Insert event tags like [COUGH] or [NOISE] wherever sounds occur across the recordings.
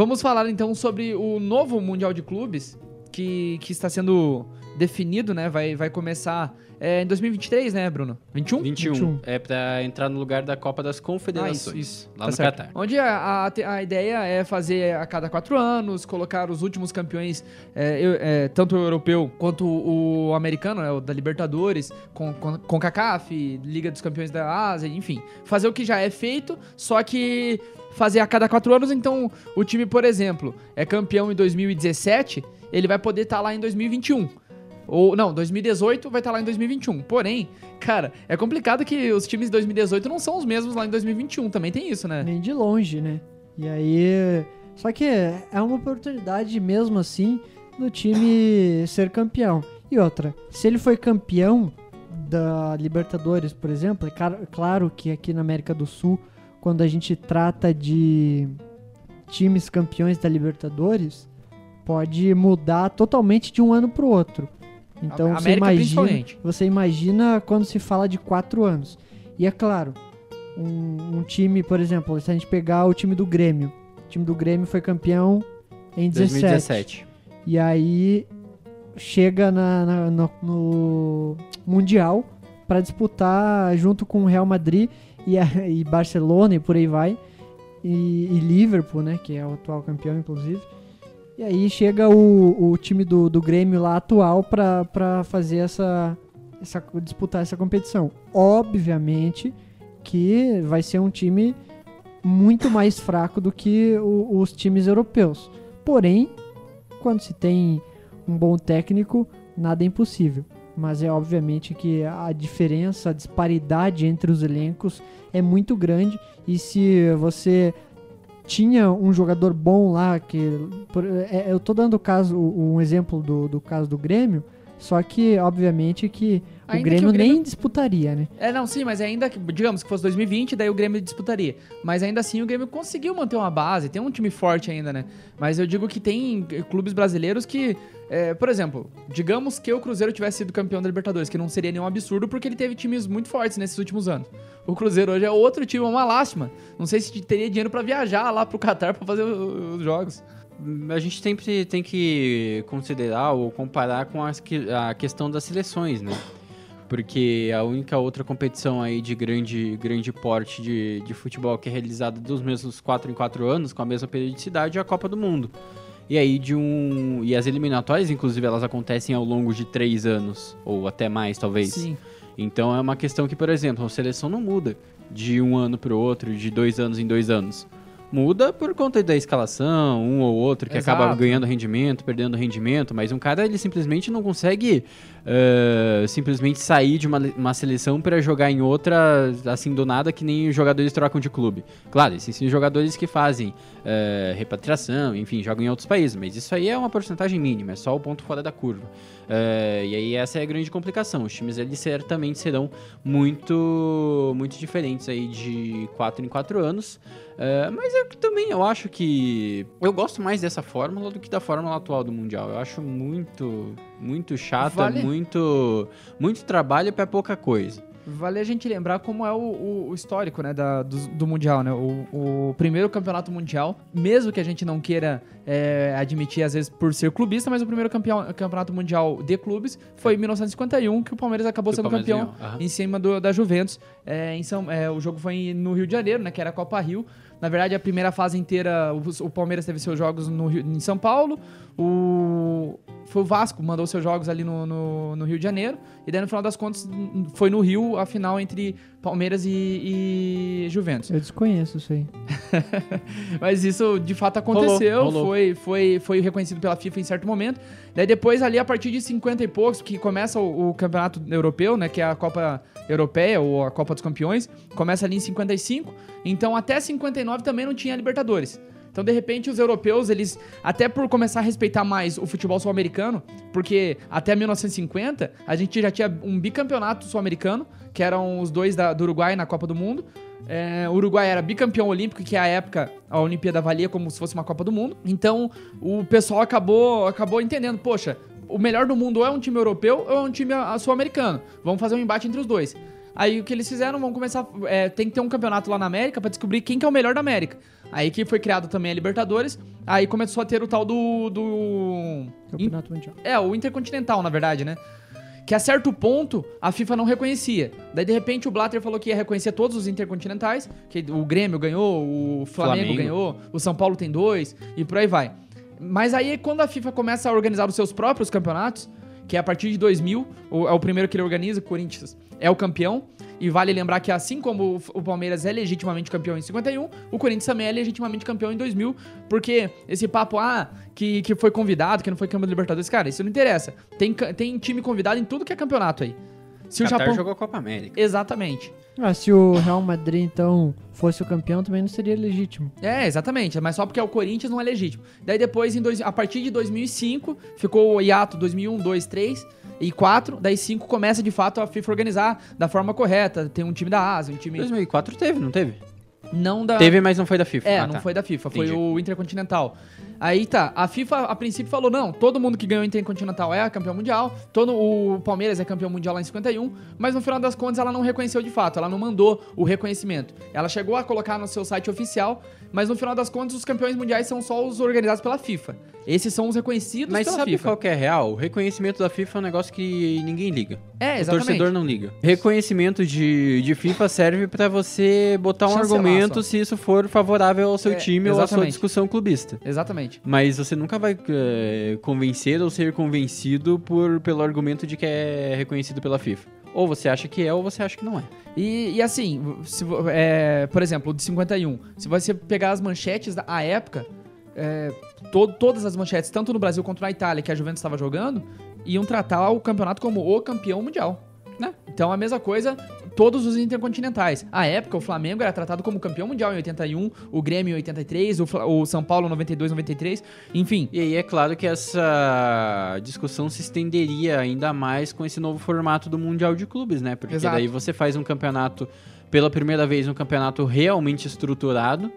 vamos falar então sobre o novo Mundial de Clubes que, que está sendo definido, né? Vai, vai começar é, em 2023, né, Bruno? 21? 21. 21. É pra entrar no lugar da Copa das Confederações. Ah, isso, isso. Lá tá no certo. Qatar. Onde a, a, a, ideia é fazer a cada quatro anos, colocar os últimos campeões, é, é, tanto o europeu quanto o, americano, né, o da Libertadores, com, com, com CACAF, Liga dos Campeões da Ásia, enfim. Fazer o que já é feito, só que fazer a cada quatro anos. Então, o time, por exemplo, é campeão em 2017, ele vai poder estar tá lá em 2021. Ou, não, 2018 vai estar tá lá em 2021. Porém, cara, é complicado que os times de 2018 não são os mesmos lá em 2021. Também tem isso, né? Nem de longe, né? E aí. Só que é uma oportunidade mesmo assim do time [COUGHS] ser campeão. E outra, se ele foi campeão da Libertadores, por exemplo, é claro que aqui na América do Sul, quando a gente trata de times campeões da Libertadores, pode mudar totalmente de um ano para o outro. Então você imagina, você imagina quando se fala de quatro anos. E é claro, um, um, time, por exemplo, se a gente pegar o time do Grêmio, o time do Grêmio foi campeão em 17. 2017. E aí chega na, na, no, no, Mundial para disputar junto com o Real Madrid e, a, [LAUGHS] e Barcelona e por aí vai. E, e Liverpool, né, que é o atual campeão, inclusive. E aí chega o, o time do, do Grêmio lá atual para fazer essa, essa. disputar essa competição. Obviamente que vai ser um time muito mais fraco do que o, os times europeus. Porém, quando se tem um bom técnico, nada é impossível. Mas é obviamente que a diferença, a disparidade entre os elencos é muito grande. E se você tinha um jogador bom lá que por, é, eu tô dando caso um exemplo do, do caso do Grêmio só que obviamente que o Grêmio, o Grêmio, nem disputaria, né? É, não, sim, mas ainda que, digamos que fosse 2020, daí o Grêmio disputaria. Mas ainda assim o Grêmio conseguiu manter uma base, tem um time forte ainda, né? Mas eu digo que tem clubes brasileiros que, é, por exemplo, digamos que o Cruzeiro tivesse sido campeão da Libertadores, que não seria nenhum absurdo porque ele teve times muito fortes nesses últimos anos. O Cruzeiro hoje é outro time, é uma lástima. Não sei se teria dinheiro para viajar lá pro Qatar para fazer os jogos a gente sempre tem que considerar ou comparar com as, a questão das seleções, né? Porque a única outra competição aí de grande, grande porte de, de futebol que é realizada dos mesmos 4 em 4 anos, com a mesma periodicidade, é a Copa do Mundo. E aí de um. E as eliminatórias, inclusive, elas acontecem ao longo de três anos, ou até mais, talvez. Sim. Então é uma questão que, por exemplo, a seleção não muda de um ano para o outro, de dois anos em dois anos. Muda por conta da escalação, um ou outro que Exato. acaba ganhando rendimento, perdendo rendimento, mas um cara ele simplesmente não consegue simplesmente sair de uma, uma seleção para jogar em outra assim do nada que nem os jogadores trocam de clube. Claro, existem jogadores que fazem uh, repatriação, enfim, jogam em outros países, mas isso aí é uma porcentagem mínima, é só o ponto fora da curva. Uh, e aí essa é a grande complicação. Os times eles certamente serão muito muito diferentes aí de 4 em 4 anos. Uh, mas eu também eu acho que eu gosto mais dessa fórmula do que da fórmula atual do mundial. Eu acho muito muito chata, vale. muito muito trabalho para pouca coisa. Vale a gente lembrar como é o, o histórico né, da, do, do, Mundial, né? O, o, primeiro campeonato mundial, mesmo que a gente não queira é, admitir, às vezes, por ser clubista, mas o primeiro campeão, campeonato mundial de clubes foi em 1951, que o Palmeiras acabou sendo Palmeiras campeão uhum. em cima do, da Juventus. É, em São, é, o jogo foi no Rio de Janeiro, né? Que era a Copa Rio. Na verdade, a primeira fase inteira, o, o Palmeiras teve seus jogos no Rio, em São Paulo. O, foi o Vasco, mandou seus jogos ali no, no, no, Rio de Janeiro. E daí, no final das contas, foi no Rio a final entre Palmeiras e, e Juventus. Eu desconheço isso aí. [LAUGHS] Mas isso, de fato, aconteceu. Rolou, rolou. Foi, foi, foi reconhecido pela FIFA em certo momento. Daí, depois, ali, a partir de 50 e poucos, que começa o, o Campeonato Europeu, né? Que é a Copa Europeia, ou a Copa dos Campeões. Começa ali em 55. Então, até 59 também não tinha Libertadores. Então, de repente, os europeus, eles, até por começar a respeitar mais o futebol sul-americano, porque até 1950 a gente já tinha um bicampeonato sul-americano, que eram os dois da, do Uruguai na Copa do Mundo. É, o Uruguai era bicampeão olímpico, que é a época a Olimpíada valia como se fosse uma Copa do Mundo. Então, o pessoal acabou, acabou entendendo, poxa, o melhor do mundo ou é um time europeu ou é um time sul-americano. Vamos fazer um embate entre os dois. Aí o que eles fizeram, vão começar. É, tem que ter um campeonato lá na América para descobrir quem que é o melhor da América. Aí que foi criado também a Libertadores. Aí começou a ter o tal do. do Campeonato Mundial. É, o Intercontinental, na verdade, né? Que a certo ponto a FIFA não reconhecia. Daí de repente o Blatter falou que ia reconhecer todos os intercontinentais, que o Grêmio ganhou, o Flamengo, Flamengo. ganhou, o São Paulo tem dois e por aí vai. Mas aí quando a FIFA começa a organizar os seus próprios campeonatos, que é a partir de 2000, é o primeiro que ele organiza, o Corinthians é o campeão. E vale lembrar que assim como o Palmeiras é legitimamente campeão em 51, o Corinthians também é legitimamente campeão em 2000, porque esse papo, ah, que, que foi convidado, que não foi campeão da Libertadores, cara, isso não interessa. Tem, tem time convidado em tudo que é campeonato aí. Se Qatar o Japão jogou a Copa América. Exatamente. Ah, se o Real Madrid, então, fosse o campeão, também não seria legítimo. É, exatamente. Mas só porque é o Corinthians não é legítimo. Daí depois, em dois, a partir de 2005, ficou o hiato 2001, 2, 3 e 4. Daí 5 começa, de fato, a FIFA organizar da forma correta. Tem um time da Ásia, um time... 2004 teve, não teve? Não da... Teve, mas não foi da FIFA. É, ah, não tá. foi da FIFA. Entendi. Foi o Intercontinental. Aí tá, a FIFA a princípio falou: não, todo mundo que ganhou Intercontinental é campeão mundial, todo o Palmeiras é campeão mundial lá em 51, mas no final das contas ela não reconheceu de fato, ela não mandou o reconhecimento. Ela chegou a colocar no seu site oficial, mas no final das contas os campeões mundiais são só os organizados pela FIFA. Esses são os reconhecidos mas pela sabe FIFA. qual que é real? O reconhecimento da FIFA é um negócio que ninguém liga. É, exatamente. O torcedor não liga. Reconhecimento de, de FIFA serve para você botar um Chancelar argumento só. se isso for favorável ao seu é, time exatamente. ou à sua discussão clubista. Exatamente. Mas você nunca vai é, convencer ou ser convencido por, pelo argumento de que é reconhecido pela FIFA. Ou você acha que é, ou você acha que não é. E, e assim, se, é, por exemplo, o de 51, se você pegar as manchetes da época, é, to, todas as manchetes, tanto no Brasil quanto na Itália, que a Juventus estava jogando, iam tratar o campeonato como o campeão mundial. Né? Então a mesma coisa, todos os intercontinentais. À época, o Flamengo era tratado como campeão mundial em 81, o Grêmio em 83, o, o São Paulo em 92, 93, enfim. E aí é claro que essa discussão se estenderia ainda mais com esse novo formato do Mundial de Clubes, né? Porque Exato. daí você faz um campeonato, pela primeira vez, um campeonato realmente estruturado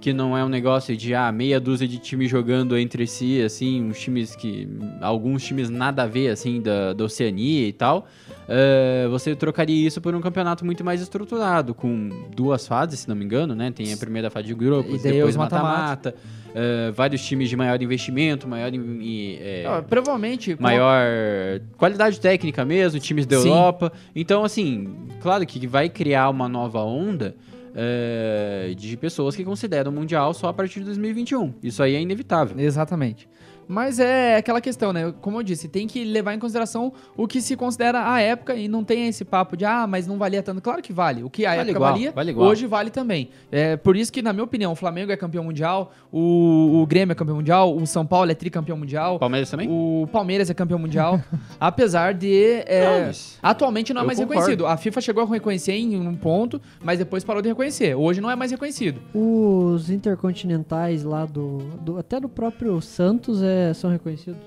que não é um negócio de ah, meia dúzia de times jogando entre si, assim, uns times que. alguns times nada a ver, assim, da, da Oceania e tal. Uh, você trocaria isso por um campeonato muito mais estruturado, com duas fases, se não me engano, né? Tem a primeira fase de grupos, depois mata-mata. Uh, vários times de maior investimento, maior. É, ah, provavelmente. Maior qualidade técnica mesmo, times da Sim. Europa. Então, assim, claro que vai criar uma nova onda é, de pessoas que consideram o Mundial só a partir de 2021. Isso aí é inevitável. Exatamente. Mas é aquela questão, né? Como eu disse, tem que levar em consideração o que se considera a época e não tem esse papo de, ah, mas não valia tanto. Claro que vale. O que a vale época igual, valia, vale hoje vale também. É por isso que, na minha opinião, o Flamengo é campeão mundial, o, o Grêmio é campeão mundial, o São Paulo é tricampeão mundial. Palmeiras também? O Palmeiras é campeão mundial. [LAUGHS] apesar de. É, não, atualmente não é mais concordo. reconhecido. A FIFA chegou a reconhecer em um ponto, mas depois parou de reconhecer. Hoje não é mais reconhecido. Os intercontinentais lá do. do até do próprio Santos é são reconhecidos?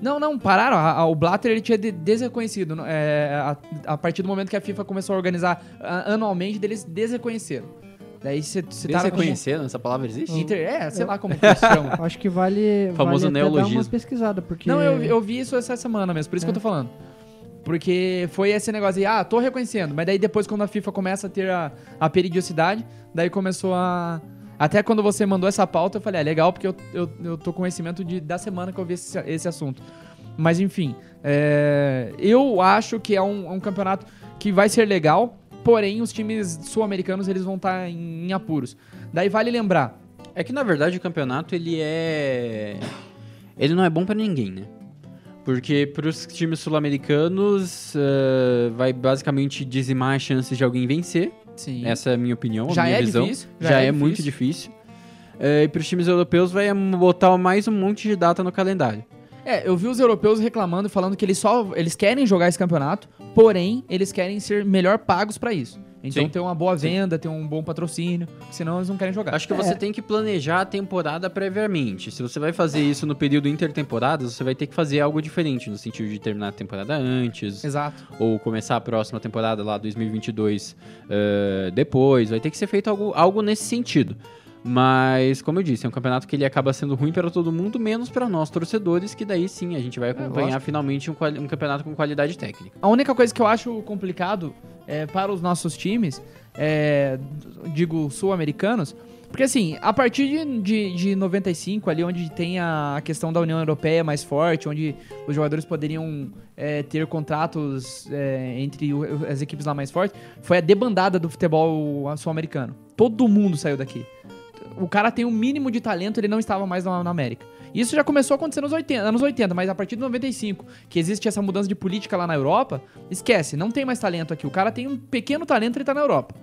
Não, não, pararam. A, a, o Blatter ele tinha de, desreconhecido. É, a, a, partir do momento que a FIFA começou a organizar anualmente, eles desreconheceram. Daí você tá Desreconheceram? Como... Essa palavra existe? Inter, é, sei lá como que se chama. [LAUGHS] Acho que vale, famoso vale neologismo. dar uma pesquisada, porque... Não, eu, eu vi isso essa semana mesmo, por isso é. que eu tô falando. Porque foi esse negócio aí, ah, tô reconhecendo. Mas daí depois, quando a FIFA começa a ter a, a periodicidade, daí começou a até quando você mandou essa pauta, eu falei, é legal, porque eu, eu, eu tô com conhecimento de, da semana que eu vi esse, esse assunto. Mas enfim, é, eu acho que é um, um, campeonato que vai ser legal, porém os times sul-americanos eles vão estar tá em, em apuros. Daí vale lembrar. É que na verdade o campeonato ele é. Ele não é bom para ninguém, né? Porque para os times sul-americanos uh, vai basicamente dizimar as chances de alguém vencer. Sim. Essa é a minha opinião, já a minha é visão. Difícil, já, já é, é difícil. muito difícil. É, e para os times europeus vai botar mais um monte de data no calendário. É, eu vi os europeus reclamando falando que eles só eles querem jogar esse campeonato, porém eles querem ser melhor pagos para isso. Então Sim. ter uma boa venda, Sim. ter um bom patrocínio, senão eles não querem jogar. Acho que você é. tem que planejar a temporada previamente. Se você vai fazer isso no período intertemporadas, você vai ter que fazer algo diferente, no sentido de terminar a temporada antes. Exato. Ou começar a próxima temporada lá, 2022, uh, depois. Vai ter que ser feito algo, algo nesse sentido. Mas, como eu disse, é um campeonato que ele acaba sendo ruim para todo mundo, menos para nós torcedores, que daí sim a gente vai é, acompanhar é, finalmente um, um, campeonato com qualidade técnica. A única coisa que eu acho complicado é, para os nossos times, é, digo sul-americanos, porque assim, a partir de, de, de 95, ali onde tem a, questão da União Europeia mais forte, onde os jogadores poderiam é, ter contratos é, entre as equipes lá mais fortes, foi a debandada do futebol sul-americano. Todo mundo saiu daqui. O cara tem um mínimo de talento, ele não estava mais na, na América. Isso já começou a acontecer nos 80, anos 80, mas a partir de 95, que existe essa mudança de política lá na Europa, esquece, não tem mais talento aqui. O cara tem um pequeno talento, ele tá na Europa.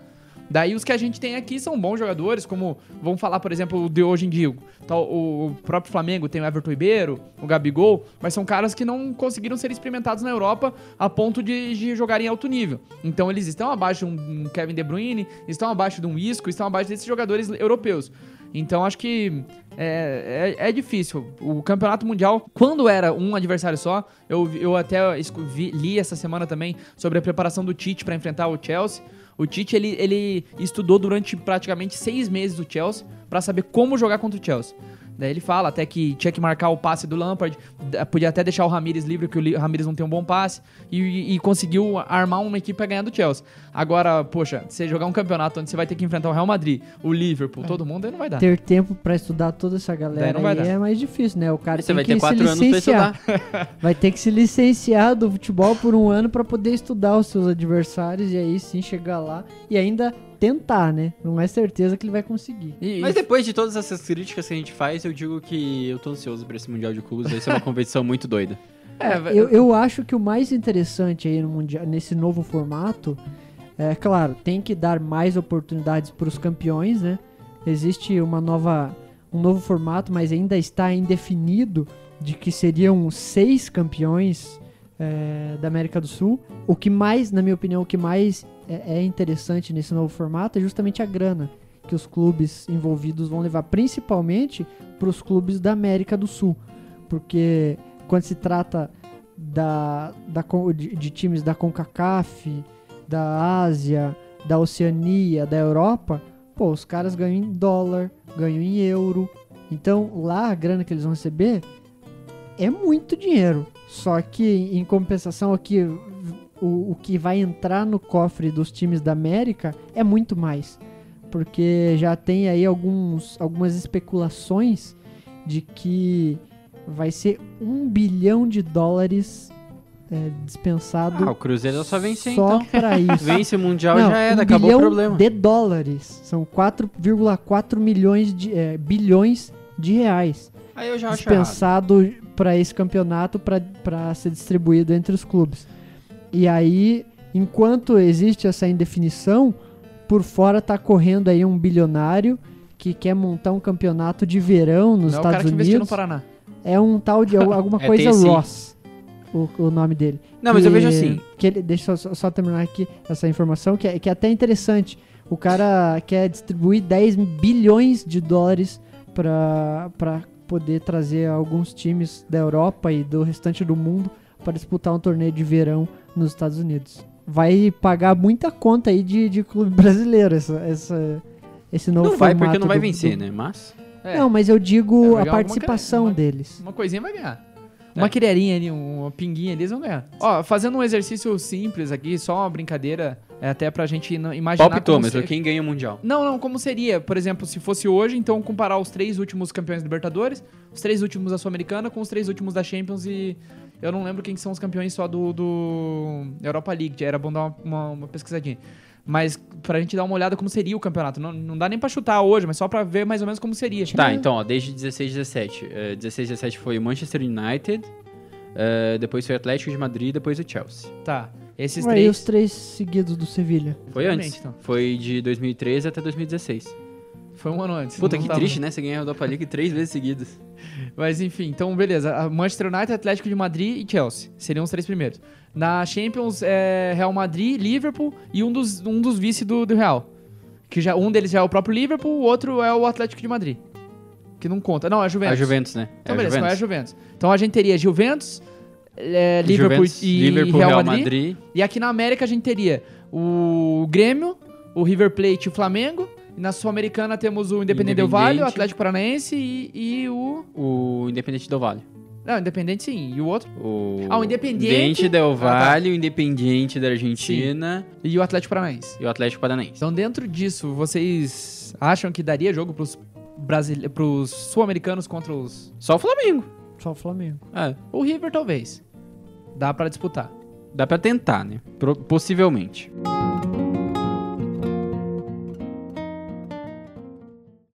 Daí os que a gente tem aqui são bons jogadores, como vamos falar, por exemplo, de hoje em dia. O próprio Flamengo tem o Everton Ribeiro, o Gabigol, mas são caras que não conseguiram ser experimentados na Europa a ponto de, de jogar em alto nível. Então eles estão abaixo de um Kevin De Bruyne, estão abaixo de um Isco, estão abaixo desses jogadores europeus. Então acho que é, é, é, difícil. O campeonato mundial, quando era um adversário só, eu, eu até vi, li essa semana também sobre a preparação do Tite para enfrentar o Chelsea. O Tite, ele, ele estudou durante praticamente seis meses o Chelsea para saber como jogar contra o Chelsea. Daí ele fala até que tinha que marcar o passe do Lampard, podia até deixar o Ramires livre, que o Ramires não tem um bom passe, e, e conseguiu armar uma equipe para ganhar do Chelsea. Agora, poxa, você jogar um campeonato onde você vai ter que enfrentar o Real Madrid, o Liverpool, é. todo mundo, aí não vai dar. Ter tempo para estudar toda essa galera não vai dar. é mais difícil, né? O cara você tem vai que ter quatro se licenciar. anos pra estudar. [LAUGHS] vai ter que se licenciar do futebol por um ano para poder estudar os seus adversários e aí sim chegar lá e ainda tentar, né? Não é certeza que ele vai conseguir. E, Mas depois de todas essas críticas que a gente faz, eu digo que eu tô ansioso pra esse Mundial de Clubes. Vai ser uma competição muito doida. [LAUGHS] É, eu, eu acho que o mais interessante aí no mundial, nesse novo formato é, claro, tem que dar mais oportunidades para os campeões, né? Existe uma nova, um novo formato, mas ainda está indefinido de que seriam seis campeões é, da América do Sul. O que mais, na minha opinião, o que mais é, é interessante nesse novo formato é justamente a grana que os clubes envolvidos vão levar, principalmente para os clubes da América do Sul, porque quando se trata da, da de, de, times da CONCACAF, da Ásia, da Oceania, da Europa, pô, os caras ganham em dólar, ganham em euro. Então lá a grana que eles vão receber é muito dinheiro. Só que em compensação aqui o, o que vai entrar no cofre dos times da América é muito mais. Porque já tem aí alguns, algumas especulações de que vai ser um bilhão de dólares é, dispensado. Ah, o Cruzeiro só vence só então. para [LAUGHS] isso. Vence o Mundial Não, já era, um acabou o problema. de dólares. São 4,4 milhões de é, bilhões de reais. Aí eu já dispensado para esse campeonato para ser distribuído entre os clubes. E aí, enquanto existe essa indefinição, por fora tá correndo aí um bilionário que quer montar um campeonato de verão nos Não Estados é o cara Unidos. Que no Paraná. É um tal de alguma [LAUGHS] é coisa Ross. O, o, nome dele. Não, mas eu vejo assim. Que ele, deixa eu só, só, terminar aqui essa informação, que é, que é até interessante. O cara quer distribuir 10 bilhões de dólares para poder trazer alguns times da Europa e do restante do mundo para disputar um torneio de verão nos Estados Unidos. Vai pagar muita conta aí de, de clube brasileiro, essa, essa, esse novo Não vai porque não vai do, vencer, do... né? Mas. É. Não, mas eu digo é, a participação uma, deles. Uma coisinha vai ganhar. Uma é. quererinha ali, uma pinguinha, eles vão ganhar. Ó, fazendo um exercício simples aqui, só uma brincadeira, é até pra gente imaginar. Palpitômetro, ser... quem ganha o Mundial? Não, não, como seria, por exemplo, se fosse hoje, então comparar os três últimos campeões da Libertadores, os três últimos da Sul-Americana com os três últimos da Champions e eu não lembro quem são os campeões só do, do Europa League. Já era bom dar uma, uma, uma, pesquisadinha. Mas pra gente dar uma olhada como seria o campeonato. Não, não dá nem pra chutar hoje, mas só pra ver mais ou menos como seria. Tá, então, ó, desde 16 17. Uh, 16 17 foi o Manchester United, uh, depois foi o Atlético de Madrid, depois o Chelsea. Tá. Esses Ué, três. E os três seguidos do Sevilha? Foi antes. Então. Foi de 2013 até 2016. Foi um ano antes. Puta, que tava... triste, né? Você ganhar a Europa League três vezes seguidas. [LAUGHS] Mas enfim, então beleza. Manchester United, Atlético de Madrid e Chelsea. Seriam os três primeiros. Na Champions, é Real Madrid, Liverpool e um dos, um dos vice do, do Real. Que já, um deles já é o próprio Liverpool, o outro é o Atlético de Madrid. Que não conta. Não, é a Juventus. É a Juventus, né? Então é beleza, Juventus. é a Juventus. Então a gente teria Juventus, é, Liverpool e Liverpool, Real, Real Madrid. Madrid. E aqui na América a gente teria o Grêmio, o River Plate e o Flamengo. E na Sul-Americana temos o Independente Del Vale, o Atlético Paranaense e, e, o... O Independente Del Vale. Não, Independente sim. E o outro? O Ah, o Independente Del Ah, tá. Valle, o Independiente da Argentina E o Atlético Paranaense. e o Atlético Paranaense. Então, dentro disso, vocês acham que daria jogo pros, brasile... pros sul-americanos contra os. Só o Flamengo. Só o Flamengo. É, O River, talvez. Dá pra disputar. dá pra tentar, né? Possivelmente.